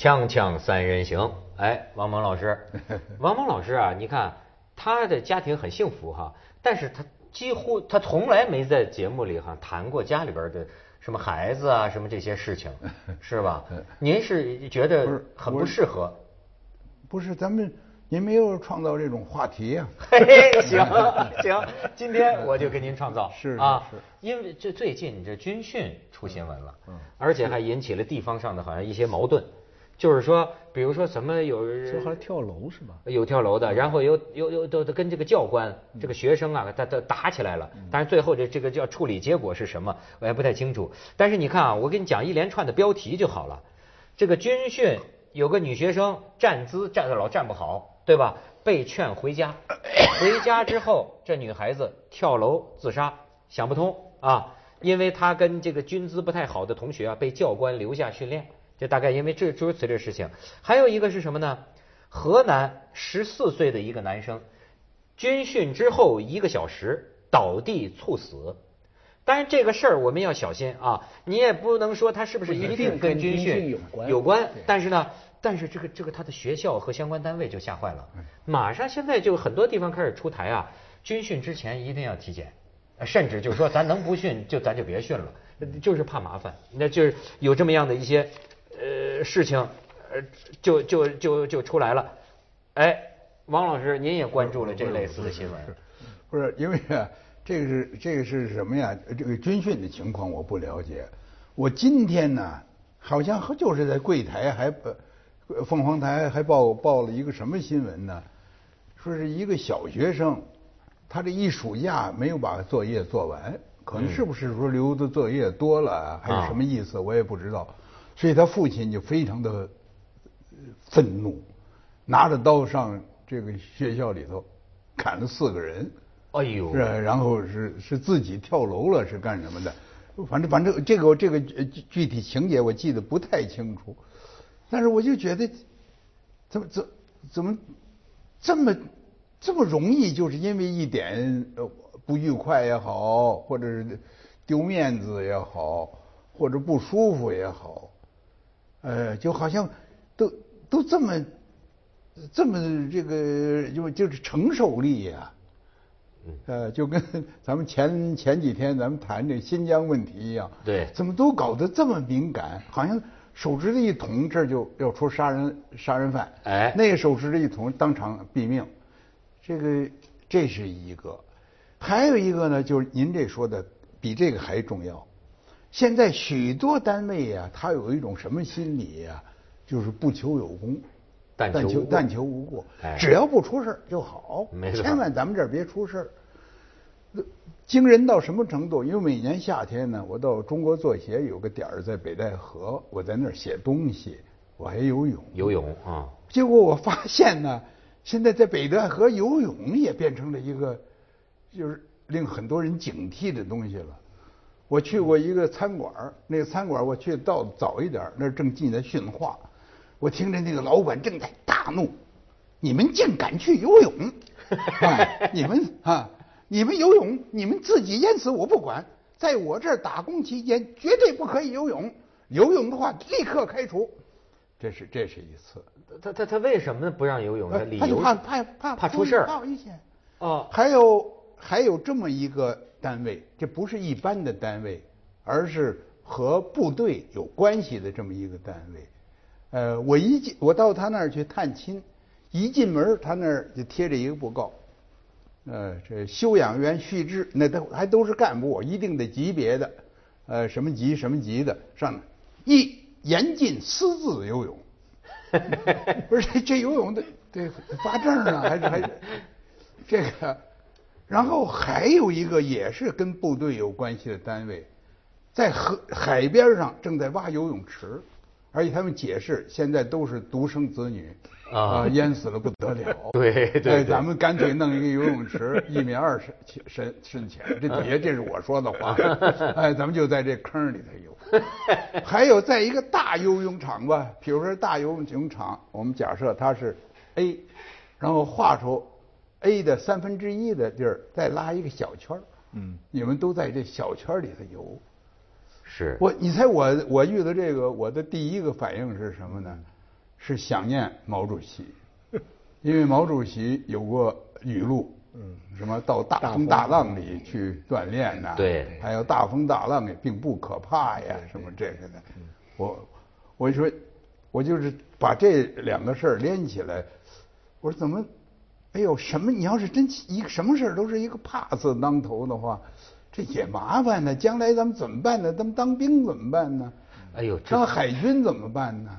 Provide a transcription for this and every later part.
锵锵三人行，哎，王蒙老师，王蒙老师啊，你看他的家庭很幸福哈，但是他几乎他从来没在节目里哈谈过家里边的什么孩子啊什么这些事情，是吧？您是觉得很不适合？不是，咱们您没有创造这种话题呀、嘿 嘿，行行，今天我就给您创造。是是啊是，因为这最近这军训出新闻了，嗯，而且还引起了地方上的好像一些矛盾，就是说，比如说什么有这还跳楼是吧？有跳楼的，然后又又又都都跟这个教官、这个学生啊，他他打起来了。但是最后这这个叫处理结果是什么，我也不太清楚。但是你看啊，我给你讲一连串的标题就好了。这个军训有个女学生站姿站的老站不好，对吧？被劝回家，回家之后这女孩子跳楼自杀，想不通啊，因为她跟这个军姿不太好的同学啊被教官留下训练，这大概因为这诸如此类事情。还有一个是什么呢？河南十四岁的一个男生，军训之后一个小时倒地猝死。当然这个事儿我们要小心啊，你也不能说他是不是一定跟军训有关有关，但是呢，但是这个这个他的学校和相关单位就吓坏了，马上现在就很多地方开始出台啊，军训之前一定要体检，呃甚至就是说咱能不训就咱就别训了，就是怕麻烦，那就是有这么样的一些呃事情，呃就就就就出来了，哎，王老师您也关注了这类似的新闻，不是因为啊，这个是这个是什么呀？这个军训的情况我不了解。我今天呢，好像就是在柜台还呃凤凰台还报报了一个什么新闻呢？说是一个小学生，他这一暑假没有把作业做完，可能是不是说留的作业多了啊，还是什么意思，我也不知道。所以他父亲就非常的愤怒，拿着刀上这个学校里头砍了四个人。哎呦是，然后是是自己跳楼了，是干什么的？反正反正这个这个呃具具体情节我记得不太清楚，但是我就觉得怎么怎怎么这么这么容易，就是因为一点呃不愉快也好，或者是丢面子也好，或者不舒服也好，呃，就好像都都这么这么这个就就是承受力呀、呃，就跟咱们前前几天咱们谈这新疆问题一样，对怎么都搞得这么敏感？好像手指头一捅，这就要出杀人杀人犯，哎那个手指头一捅，当场毙命。这个这是一个，还有一个呢，就是您这说的比这个还重要。现在许多单位呀、他有一种什么心理呀、就是不求有功，但求但求无过哎，只要不出事儿就好，没错千万咱们这儿别出事儿。惊人到什么程度？因为每年夏天呢，我到中国作协有个点儿在北戴河，我在那儿写东西，我还游泳。游泳啊，结果我发现呢，现在在北戴河游泳也变成了一个，就是令很多人警惕的东西了。我去过一个餐馆儿那个餐馆儿我去到早一点儿那儿正进来训话，我听着那个老板正在大怒：“你们竟敢去游泳！哎，你们啊，你们游泳，你们自己淹死我不管，在我这儿打工期间绝对不可以游泳，游泳的话立刻开除。”这是这是一次。他他他为什么不让游泳？他怕怕怕怕出事儿怕危险。哦，还有还有这么一个单位，这不是一般的单位，而是和部队有关系的这么一个单位。呃，我一进我到他那儿去探亲，一进门他那儿就贴着一个布告，呃，这休养员须知，那都还都是干部，一定的级别的，呃，什么级什么级的，上面一严禁私自游泳。不是这这游泳得得发证啊，还是还是这个？然后还有一个也是跟部队有关系的单位，在河海边上正在挖游泳池，而且他们解释现在都是独生子女啊淹死了不得了。对对对哎咱们干脆弄一个游泳池，一米二深深深浅，这 底下这是我说的话，哎，咱们就在这坑里头游。还有在一个大游泳场吧，比如说大游泳场，我们假设它是 A，然后画出 A 的三分之一的地儿，再拉一个小圈儿嗯，你们都在这小圈儿里头游。是我，你猜我我遇到这个，我的第一个反应是什么呢？是想念毛主席，因为毛主席有过语录，嗯，什么到大风大浪里去锻炼呐，对还有大风大浪也并不可怕呀，什么这个的，我我就说，我就是把这两个事儿连起来，我说怎么，哎呦，什么？你要是真一个什么事儿都是一个怕字当头的话，这也麻烦呢。将来咱们怎么办呢？咱们当兵怎么办呢？哎呦这当海军怎么办呢？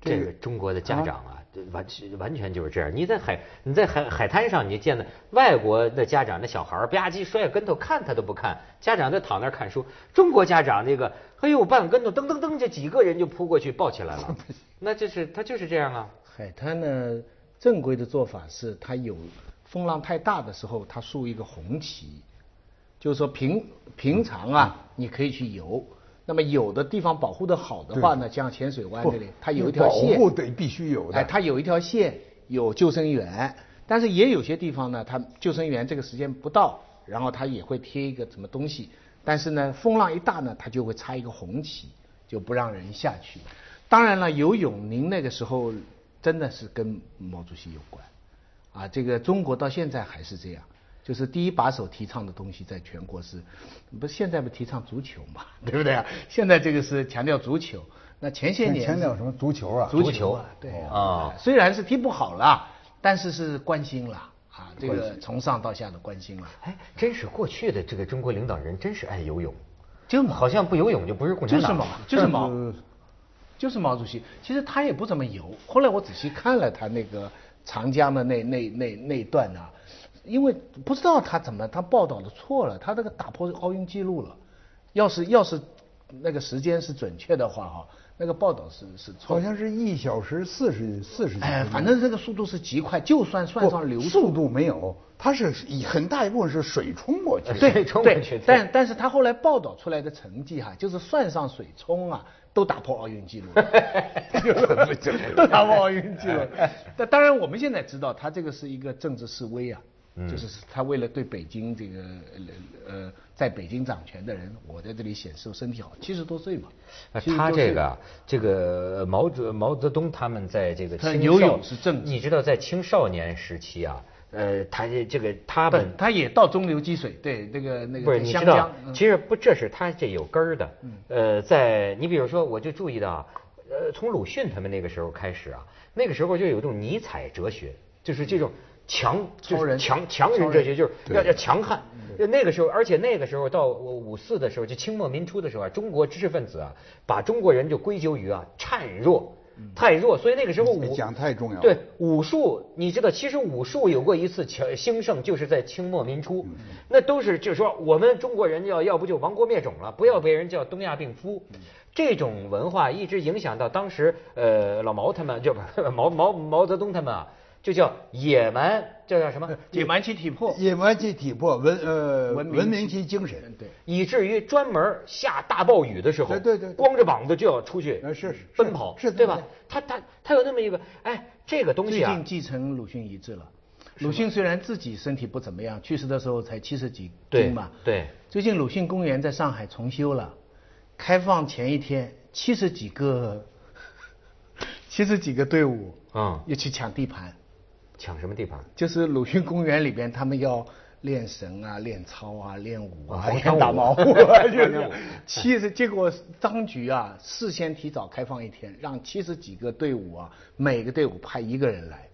这个中国的家长啊，这完完全就是这样。你在海你在海海滩上，你见的外国的家长，那小孩儿吧唧摔个跟头，看他都不看，家长在躺那儿看书。中国家长那个，哎呦，半个跟头，噔噔噔，这几个人就扑过去抱起来了。那就是他就是这样啊。海滩呢，正规的做法是，它有风浪太大的时候，它竖一个红旗，就是说平平常啊，你可以去游。那么有的地方保护的好的话呢，像浅水湾这里，它有一条线，保护得必须有的。哎，它有一条线，有救生员，但是也有些地方呢，它救生员这个时间不到，然后他也会贴一个什么东西，但是呢，风浪一大呢，他就会插一个红旗，就不让人下去。当然了，游泳您那个时候真的是跟毛主席有关，啊，这个中国到现在还是这样。就是第一把手提倡的东西，在全国是，不是现在不提倡足球嘛，对不对啊？现在这个是强调足球，那前些年强调什么足球啊？足球啊，对啊虽然是踢不好了，但是是关心了啊，这个从上到下的关心了。哎，真是过去的这个中国领导人真是爱游泳，就毛好像不游泳就不是共产党就是毛，就是毛但是，就是毛主席。其实他也不怎么游。后来我仔细看了他那个长江的那那那那一段啊，因为不知道他怎么他报道的错了，他这个打破奥运纪录了。要是要是那个时间是准确的话哈，那个报道是是错的。好像是一小时四十四十几哎，反正这个速度是极快，就算算上流速度没有，它是以很大一部分是水冲过去的。对冲过去对，但但是他后来报道出来的成绩哈、就是算上水冲啊，都打破奥运纪录了，都打破奥运纪录。但当然，我们现在知道，他这个是一个政治示威啊，就是他为了对北京这个呃呃，在北京掌权的人，我在这里显示我身体好，七十多岁嘛。呃70多岁他这个啊这个毛泽毛泽东他们在这个他青游泳少是政治你知道在青少年时期啊，呃，他这这个他不们，他也到中流击水，对那个那个不是你知道其实不，这是他这有根儿的。呃，在你比如说，我就注意到啊，呃，从鲁迅他们那个时候开始啊，那个时候就有一种尼采哲学，就是这种强，就是强强人哲学，就是要要强悍。那个时候，而且那个时候到五四的时候，就清末民初的时候啊，中国知识分子啊，把中国人就归咎于啊孱弱。太弱，所以那个时候武这讲太重要了。对武术，你知道，其实武术有过一次强兴盛，就是在清末民初，那都是就是说我们中国人要要不就亡国灭种了，不要被人叫东亚病夫。这种文化一直影响到当时呃老毛他们，就不是 毛毛毛泽东他们啊，就叫野蛮，这叫什么？野蛮其体魄，野蛮其体魄，文呃文明文明其精神。对。以至于专门下大暴雨的时候，对对对对光着膀子就要出去呃是是奔跑，是的对吧？他他他有那么一个，哎，这个东西啊最近，继承鲁迅遗志了。鲁迅虽然自己身体不怎么样，去世的时候才七十几对斤嘛。对最近鲁迅公园在上海重修了，开放前一天，七十几个，七十几个队伍，嗯要去抢地盘。抢什么地方？就是鲁迅公园里边，他们要练神啊、练操啊、练武啊、练打毛舞啊，就是七十。结果当局啊，事先提早开放一天，让七十几个队伍啊，每个队伍派一个人来，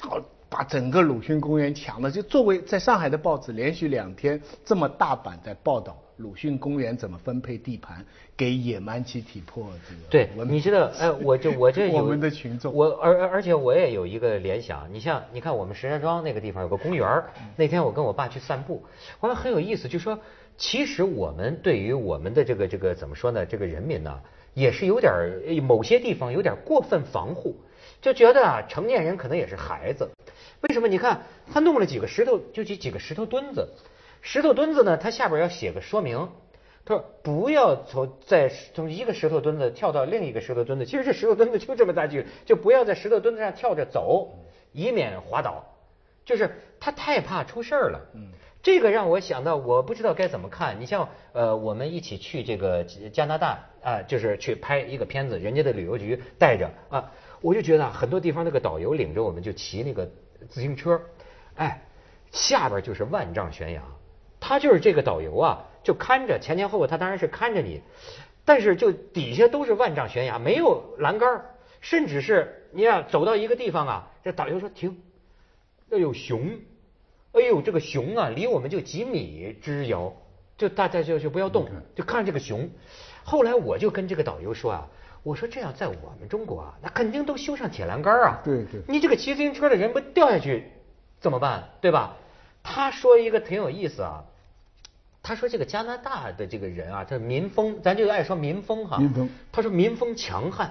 好把整个鲁迅公园抢了。就作为在上海的报纸，连续两天这么大版在报道鲁迅公园怎么分配地盘给野蛮集体破这个对，你知道，哎，我就我这有 我们的群众我而而而且我也有一个联想，你像你看我们石家庄那个地方有个公园儿那天我跟我爸去散步，我说很有意思，就说其实我们对于我们的这个这个怎么说呢，这个人民呢，也是有点某些地方有点过分防护，就觉得啊，成年人可能也是孩子。为什么？你看他弄了几个石头，就几几个石头墩子，石头墩子呢，它下边要写个说明。他说不要从在从一个石头墩子跳到另一个石头墩子，其实这石头墩子就这么大距离，就不要在石头墩子上跳着走，以免滑倒。就是他太怕出事儿了。嗯，这个让我想到，我不知道该怎么看。你像呃，我们一起去这个加拿大啊，就是去拍一个片子，人家的旅游局带着啊，我就觉得很多地方那个导游领着我们就骑那个自行车，哎，下边就是万丈悬崖，他就是这个导游啊，就看着前前后后，他当然是看着你，但是就底下都是万丈悬崖，没有栏杆，甚至是你要走到一个地方啊，这导游说停，要有熊。哎呦，这个熊啊，离我们就几米之遥，就大家就就不要动，就看这个熊。后来我就跟这个导游说啊，我说这样在我们中国啊，那肯定都修上铁栏杆啊。对对。你这个骑自行车的人不掉下去怎么办？对吧？他说一个挺有意思啊，他说这个加拿大的这个人啊，他民风，咱就爱说民风哈。民风。他说民风强悍，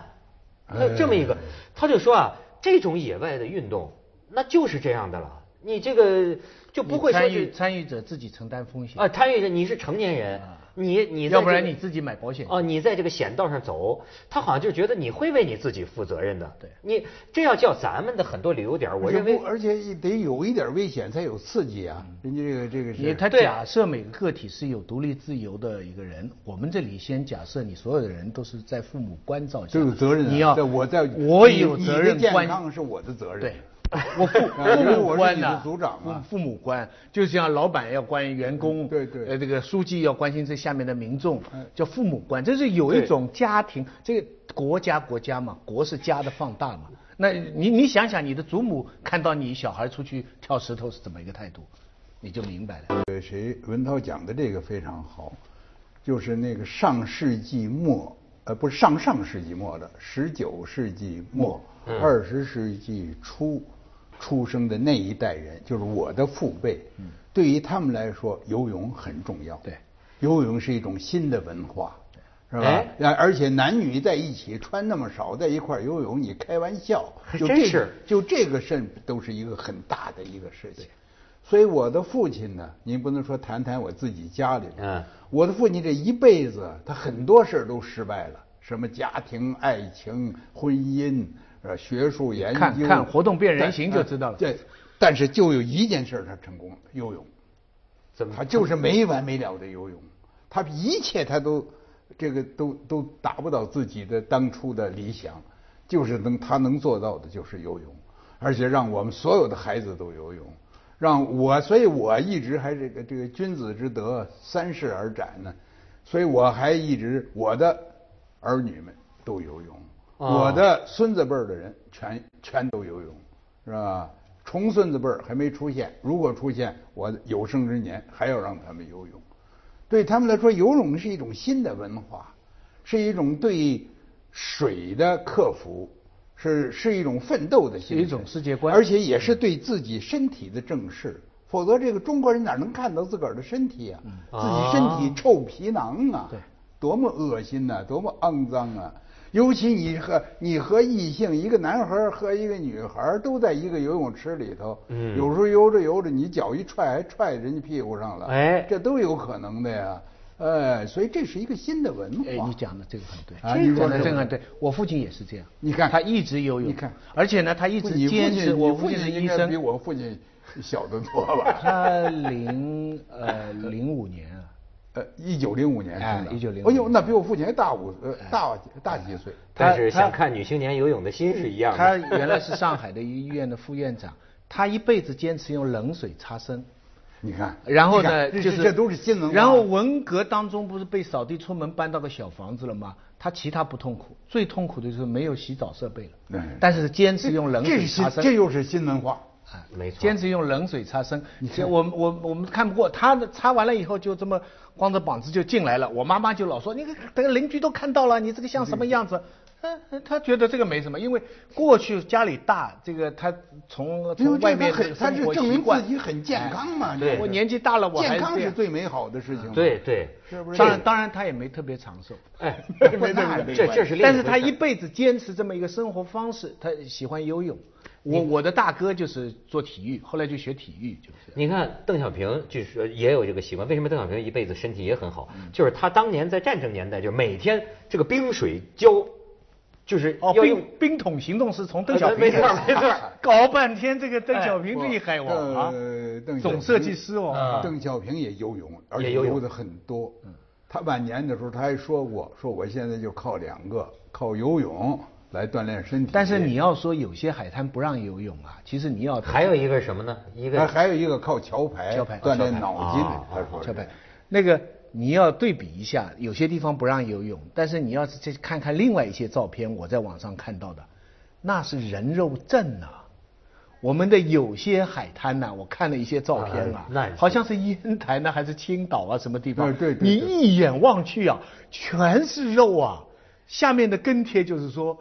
他有这么一个，他就说啊，这种野外的运动，那就是这样的了。你这个就不会参与参与者自己承担风险啊，参与者你是成年人，你你要不然你自己买保险哦，你在这个险道上走，他好像就觉得你会为你自己负责任的。对，你这要叫咱们的很多旅游点，我认为而且得有一点危险才有刺激啊。人家这个这个是，他假设每个个体是有独立自由的一个人，我们这里先假设你所有的人都是在父母关照下，都有责任。你要我在我有责任，健康是我的责任。对。我父 父母官呢？组长啊，父母官，就像老板要关员工，对对，呃，这个书记要关心这下面的民众，叫父母官，这是有一种家庭，这个国家国家嘛，国是家的放大嘛。那你你想想，你的祖母看到你小孩出去跳石头是怎么一个态度，你就明白了。呃，谁文涛讲的这个非常好，就是那个上世纪末，呃，不是上上世纪末的，十九世纪末，二十世纪初。出生的那一代人，就是我的父辈，对于他们来说，游泳很重要。对，游泳是一种新的文化，是吧？而且男女在一起穿那么少，在一块游泳，你开玩笑，就这是就这个事都是一个很大的一个事情。所以我的父亲呢，您不能说谈谈我自己家里，嗯，我的父亲这一辈子，他很多事都失败了，什么家庭、爱情、婚姻。呃，学术研究，看看活动变人形就知道了。对，但是就有一件事他成功了，游泳。怎么？他就是没完没了的游泳，他一切他都这个都都达不到自己的当初的理想，就是能他能做到的就是游泳，而且让我们所有的孩子都游泳，让我，所以我一直还这个这个君子之德三世而斩呢，所以我还一直我的儿女们都游泳。我的孙子辈儿的人全全都游泳，是吧？重孙子辈儿还没出现，如果出现，我有生之年还要让他们游泳。对他们来说，游泳是一种新的文化，是一种对水的克服，是是一种奋斗的心一种世界观，而且也是对自己身体的正视。否则，这个中国人哪能看到自个儿的身体啊？自己身体臭皮囊啊！对，多么恶心呐，多么肮脏啊！尤其你和你和异性，一个男孩和一个女孩都在一个游泳池里头，嗯，有时候游着游着，你脚一踹，还踹人家屁股上了，哎，这都有可能的呀，哎，所以这是一个新的文化。哎，你讲的这个很对，啊，你讲的这个很对，我父亲也是这样，你看。他一直游泳，你看，而且呢，他一直坚持。我父亲是医生，比我父亲小得多吧？他零呃零五年。呃，一九零五年生的，一九零。哎呦，那比我父亲还大五呃大大几岁。但是想看女青年游泳的心是一样的。他原来是上海的医院的副院长，他一辈子坚持用冷水擦身。你看。然后呢，就是这都是新闻。然后文革当中不是被扫地出门搬到个小房子了吗？他其他不痛苦，最痛苦的就是没有洗澡设备了。对。但是坚持用冷水擦身。这又是新文化。啊，没错。坚持用冷水擦身。我我我们看不过他的，擦完了以后就这么。光着膀子就进来了，我妈妈就老说你这个邻居都看到了，你这个像什么样子？嗯，他觉得这个没什么，因为过去家里大，这个他从从外面他是证明自己很健康嘛。对，我年纪大了，我健康是最美好的事情。对对，是不是？当然当然他也没特别长寿。哎，这这是，但是他一辈子坚持这么一个生活方式，他喜欢游泳。我我的大哥就是做体育，后来就学体育，就是。你看邓小平就是也有这个习惯，为什么邓小平一辈子身体也很好？就是他当年在战争年代，就每天这个冰水浇就是哦，冰冰桶行动是从邓小平没错没错。搞半天这个邓哎小平厉害哇啊呃，邓，总设计师哦啊，邓小平也游泳，而且游的很多。他晚年的时候他还说过，说我现在就靠两个，靠游泳来锻炼身体。但是你要说有些海滩不让游泳啊，其实你要还有一个什么呢？一个还还有一个靠桥牌桥牌锻炼脑筋啊，他说是小白，那个你要对比一下，有些地方不让游泳，但是你要是再看看另外一些照片，我在网上看到的，那是人肉镇呐、我们的有些海滩呐、我看了一些照片啊，啊好像是烟台呢，还是青岛啊，什么地方？对对对你一眼望去啊，全是肉啊。下面的跟帖就是说，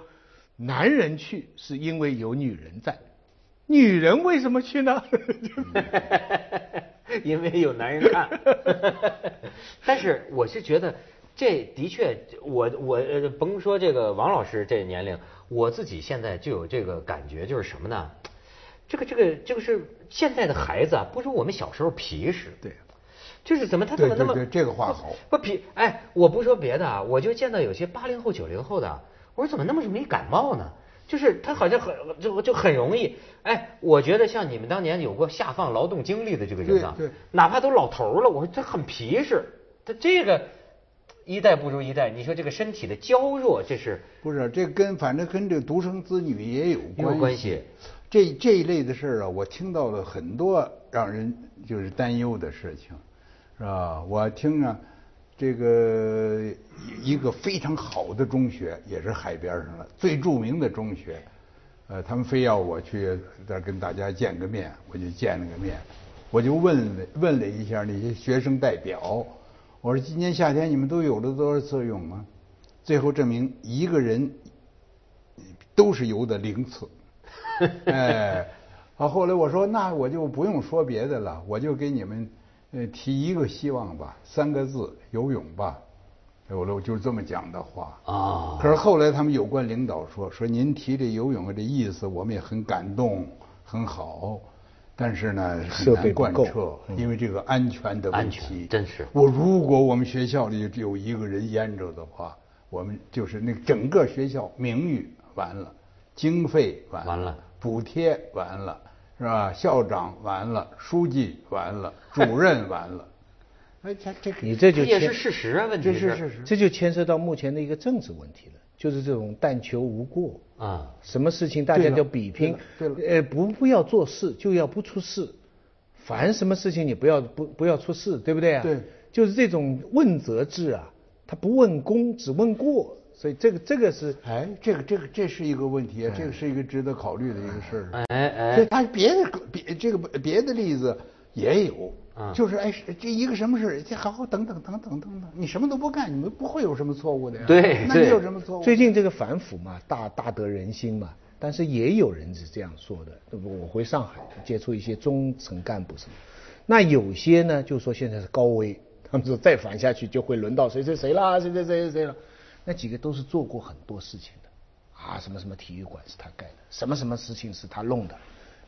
男人去是因为有女人在，女人为什么去呢？因为有男人看。但是我是觉得，这的确，我我呃，甭说这个王老师这年龄，我自己现在就有这个感觉，就是什么呢？这个这个这个是现在的孩子啊，不如我们小时候皮实。对。就是怎么他怎么那么这个话好不皮哎，我不说别的啊，我就见到有些八零后九零后的，我说怎么那么容易感冒呢？就是他好像很就就很容易哎，我觉得像你们当年有过下放劳动经历的这个人啊，对对哪怕都老头了，我说他很皮实，他这个一代不如一代，你说这个身体的娇弱，这是不是这跟反正跟这个独生子女也有有关关系。这这一类的事儿啊，我听到了很多让人就是担忧的事情，是吧？我听啊，这个一个非常好的中学，也是海边上的最著名的中学，呃，他们非要我去这儿跟大家见个面，我就见了个面，我就问了问了一下那些学生代表，我说今年夏天你们都游了多少次游泳啊？最后证明一个人都是游的零次。哎，好，后来我说那我就不用说别的了，我就给你们呃提一个希望吧，三个字，游泳吧。有了，我就是这么讲的话啊可是后来他们有关领导说说您提这游泳的这意思，我们也很感动，很好。但是呢，很难设备不够贯彻，因为这个安全的问题，真是我如果我们学校里只有一个人淹着的话，我们就是那整个学校名誉完了，经费，完了补贴完了，是吧？校长完了，书记完了，主任完了。哎，这这个你这就这也是事实啊，问题这是事实。这就牵涉到目前的一个政治问题了，就是这种但求无过啊。什么事情大家就比拼，对了呃，不不要做事就要不出事，凡什么事情你不要不不要出事，对不对啊？对，就是这种问责制啊，他不问功只问过，所以这个这个是哎，这个这个这是一个问题啊，这个是一个值得考虑的一个事儿。哎哎所以他别的别这个别的例子也有啊，就是哎，这一个什么事儿，这好好等等等等等等，你什么都不干，你们不会有什么错误的呀。对对那你有什么错误？最近这个反腐嘛，大大得人心嘛，但是也有人是这样说的。对不？我回上海接触一些中层干部什么，那有些呢就说现在是高危，他们说再反下去就会轮到谁谁谁啦，谁谁谁谁谁了。那几个都是做过很多事情的，啊，什么什么体育馆是他盖的，什么什么事情是他弄的。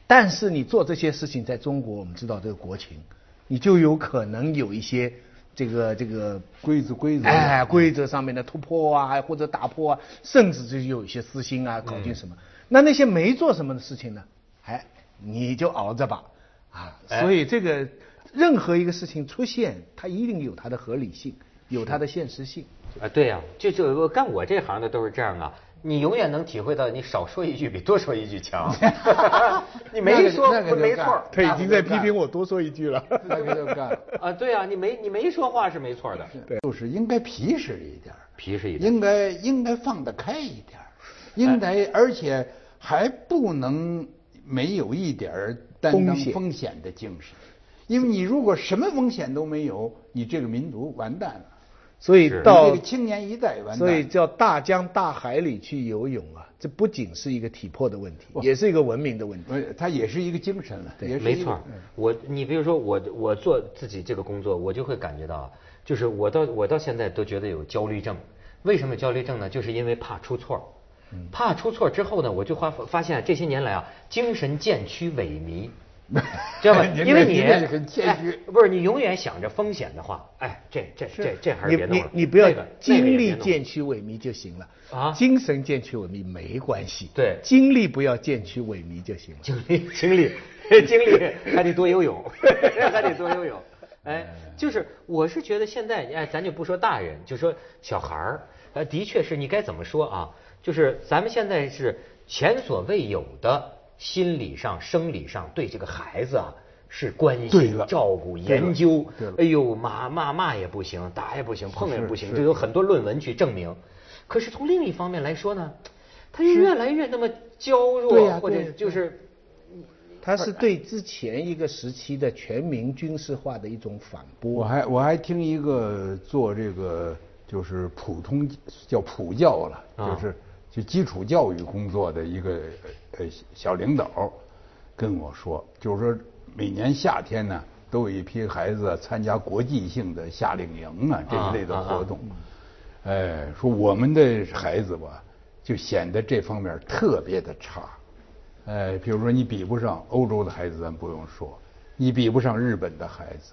但是你做这些事情，在中国我们知道这个国情，你就有可能有一些这个这个规则规则哎，规则上面的突破啊，或者打破啊，甚至就有一些私心啊，搞进什么。那那些没做什么的事情呢？哎，你就熬着吧，啊，哎所以这个任何一个事情出现，它一定有它的合理性，有它的现实性。啊，对呀、就就干我这行的都是这样啊。你永远能体会到，你少说一句比多说一句强。你那个没说没错儿他已经在批评我多说一句了。那个就干，啊，对啊，你没你没说话是没错的，对就是应该皮实一点，皮实一点。应该应该放得开一点，应该而且还不能没有一点担当风险的精神，因为你如果什么风险都没有，你这个民族完蛋了，是所以到个青年一代完蛋。所以叫大江大海里去游泳啊，这不仅是一个体魄的问题，也是一个文明的问题。呃，它也是一个精神了，也是一个没错儿，我你比如说我我做自己这个工作，我就会感觉到啊，就是我到我到现在都觉得有焦虑症。为什么焦虑症呢？就是因为怕出错儿怕出错之后呢，我就发发现这些年来啊，精神渐趋萎靡。知道吧？您因为你哎不是你永远想着风险的话，哎，这这这这还是你别弄了。你你不要精力渐趋萎靡就行了啊精神渐趋萎靡没关系，对精力不要渐趋萎靡就行了。精力精力精力还得多游泳，还得多游泳。哎，就是我是觉得现在哎，咱就不说大人，就说小孩儿，呃，的确是你该怎么说啊？就是咱们现在是前所未有的心理上、生理上对这个孩子啊是关心、对照顾、研究对。哎呦，骂骂骂也不行，打也不行，碰也不行，是这有很多论文去证明。可是从另一方面来说呢，他越来越那么娇弱，或者就是。他是对之前一个时期的全民军事化的一种反驳我。还我还听一个做这个就是普通叫普教了，啊就是就基础教育工作的一个呃小领导跟我说，就是说每年夏天呢都有一批孩子参加国际性的夏令营啊这一类的活动，哎，说我们的孩子吧就显得这方面特别的差。哎，比如说你比不上欧洲的孩子，咱不用说，你比不上日本的孩子，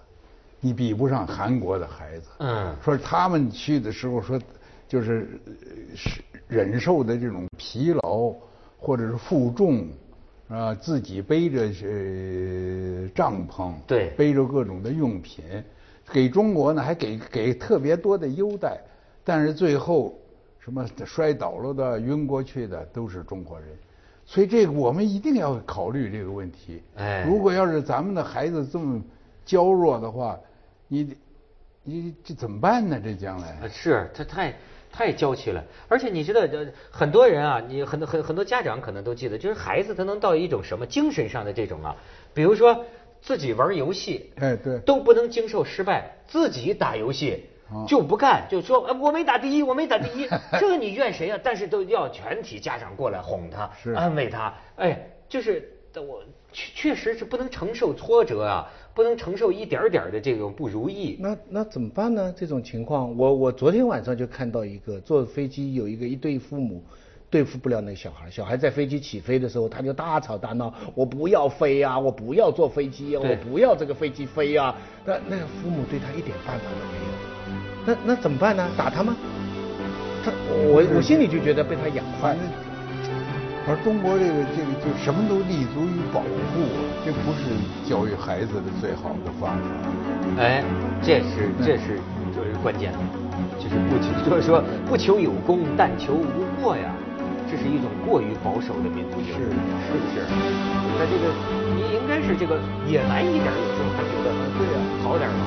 你比不上韩国的孩子。嗯说他们去的时候说，就是呃是忍受的这种疲劳或者是负重啊，自己背着呃帐篷，对背着各种的用品，给中国呢还给给特别多的优待，但是最后什么摔倒了的、晕过去的都是中国人。所以这个我们一定要考虑这个问题。哎如果要是咱们的孩子这么娇弱的话，你你这怎么办呢？这将来啊，是他太太娇气了，而且你知道，呃很多人啊，你很多很很多家长可能都记得，就是孩子他能到一种什么精神上的这种啊，比如说自己玩游戏，哎对。都不能经受失败，自己打游戏啊就不干，就说哎我没打第一，我没打第一，这个你怨谁啊？但是都要全体家长过来哄他，是。安慰他，哎，就是我确确实是不能承受挫折啊，不能承受一点儿点儿的这种不如意。那那怎么办呢？这种情况，我我昨天晚上就看到一个坐飞机有一个一对父母对付不了那个小孩，小孩在飞机起飞的时候他就大吵大闹，我不要飞呀、我不要坐飞机呀、对我不要这个飞机飞呀、那那个父母对他一点办法都没有，那那怎么办呢？打他吗？他我我心里就觉得被他养坏反正。而中国这个这个就什么都立足于保护啊，这不是教育孩子的最好的方法。哎，这是这是就是关键的，就是不求就是说不求有功，但求无过呀，这是一种过于保守的民族精神，是不是？那这个你应该是这个野蛮一点，有时候还觉得对呀、好点嘛。